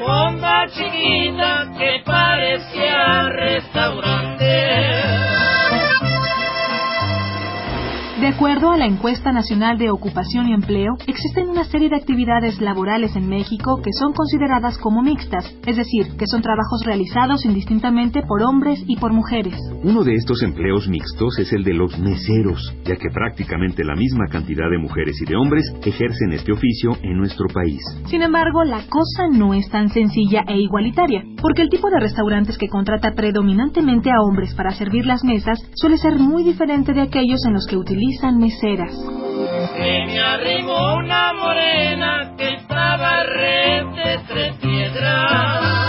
fonda chiquita De acuerdo a la encuesta nacional de ocupación y empleo, existen una serie de actividades laborales en México que son consideradas como mixtas, es decir, que son trabajos realizados indistintamente por hombres y por mujeres. Uno de estos empleos mixtos es el de los meseros, ya que prácticamente la misma cantidad de mujeres y de hombres ejercen este oficio en nuestro país. Sin embargo, la cosa no es tan sencilla e igualitaria, porque el tipo de restaurantes que contrata predominantemente a hombres para servir las mesas suele ser muy diferente de aquellos en los que utilizan meseras. Que me arrimó una morena que estaba red de tres piedras.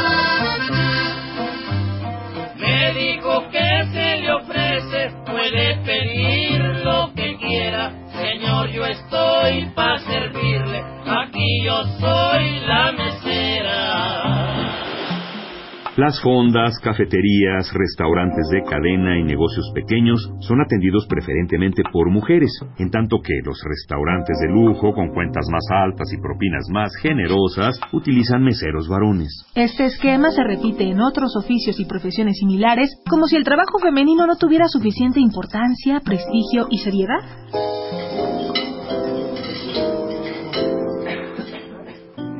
Me dijo que se le ofrece, puede pedir lo que quiera. Señor, yo estoy para servirle, aquí yo soy la mesera. Las fondas, cafeterías, restaurantes de cadena y negocios pequeños son atendidos preferentemente por mujeres, en tanto que los restaurantes de lujo con cuentas más altas y propinas más generosas utilizan meseros varones. Este esquema se repite en otros oficios y profesiones similares, como si el trabajo femenino no tuviera suficiente importancia, prestigio y seriedad.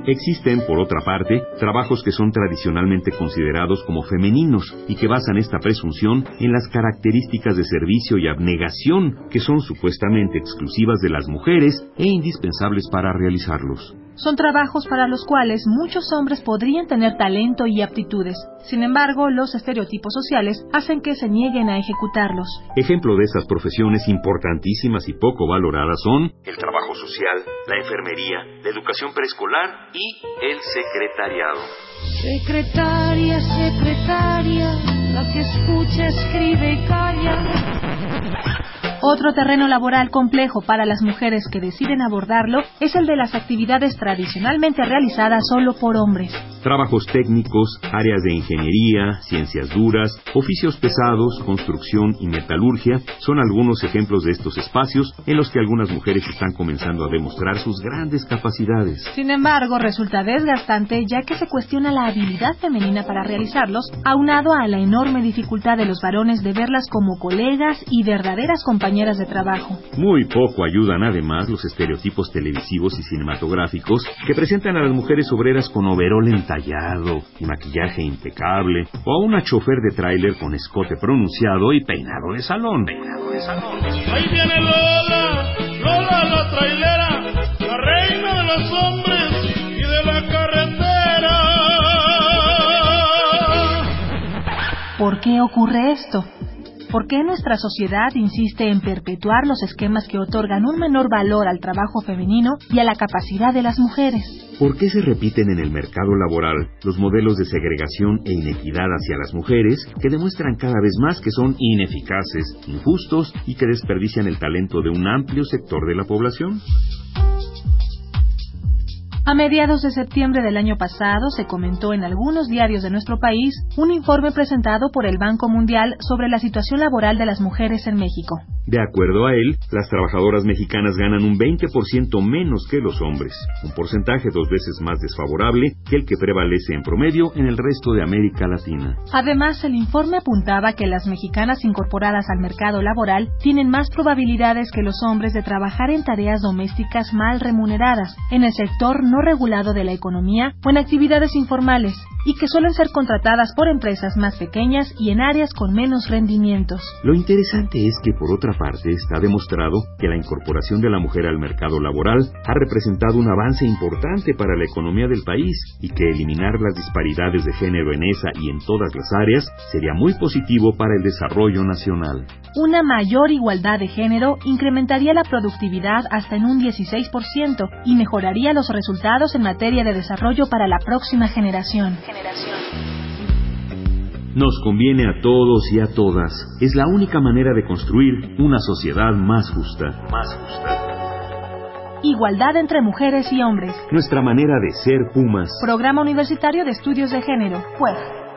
Existen, por otra parte, trabajos que son tradicionalmente considerados como femeninos y que basan esta presunción en las características de servicio y abnegación que son supuestamente exclusivas de las mujeres e indispensables para realizarlos. Son trabajos para los cuales muchos hombres podrían tener talento y aptitudes. Sin embargo, los estereotipos sociales hacen que se nieguen a ejecutarlos. Ejemplo de estas profesiones importantísimas y poco valoradas son el trabajo social, la enfermería, la educación preescolar y el secretariado. Secretaria, secretaria, la que escucha, escribe y calla. Otro terreno laboral complejo para las mujeres que deciden abordarlo es el de las actividades tradicionalmente realizadas solo por hombres. Trabajos técnicos, áreas de ingeniería, ciencias duras, oficios pesados, construcción y metalurgia son algunos ejemplos de estos espacios en los que algunas mujeres están comenzando a demostrar sus grandes capacidades. Sin embargo, resulta desgastante ya que se cuestiona la habilidad femenina para realizarlos, aunado a la enorme dificultad de los varones de verlas como colegas y verdaderas compañeras de trabajo. Muy poco ayudan además los estereotipos televisivos y cinematográficos que presentan a las mujeres obreras con overol entallado y maquillaje impecable, o a una chofer de tráiler con escote pronunciado y peinado de salón. Peinado de salón. Ahí viene Lola, Lola la trailera, la reina de los hombres y de la carretera. ¿Por qué ocurre esto? ¿Por qué nuestra sociedad insiste en perpetuar los esquemas que otorgan un menor valor al trabajo femenino y a la capacidad de las mujeres? ¿Por qué se repiten en el mercado laboral los modelos de segregación e inequidad hacia las mujeres que demuestran cada vez más que son ineficaces, injustos y que desperdician el talento de un amplio sector de la población? A mediados de septiembre del año pasado se comentó en algunos diarios de nuestro país un informe presentado por el Banco Mundial sobre la situación laboral de las mujeres en México. De acuerdo a él, las trabajadoras mexicanas ganan un 20% menos que los hombres, un porcentaje dos veces más desfavorable que el que prevalece en promedio en el resto de América Latina. Además, el informe apuntaba que las mexicanas incorporadas al mercado laboral tienen más probabilidades que los hombres de trabajar en tareas domésticas mal remuneradas, en el sector no regulado de la economía o en actividades informales, y que suelen ser contratadas por empresas más pequeñas y en áreas con menos rendimientos. Lo interesante es que, por otra parte, está demostrado que la incorporación de la mujer al mercado laboral ha representado un avance importante para la economía del país y que eliminar las disparidades de género en esa y en todas las áreas sería muy positivo para el desarrollo nacional. Una mayor igualdad de género incrementaría la productividad hasta en un 16% y mejoraría los resultados en materia de desarrollo para la próxima generación. Nos conviene a todos y a todas. Es la única manera de construir una sociedad más justa. Más justa. Igualdad entre mujeres y hombres. Nuestra manera de ser Pumas. Programa Universitario de Estudios de Género. PUEG.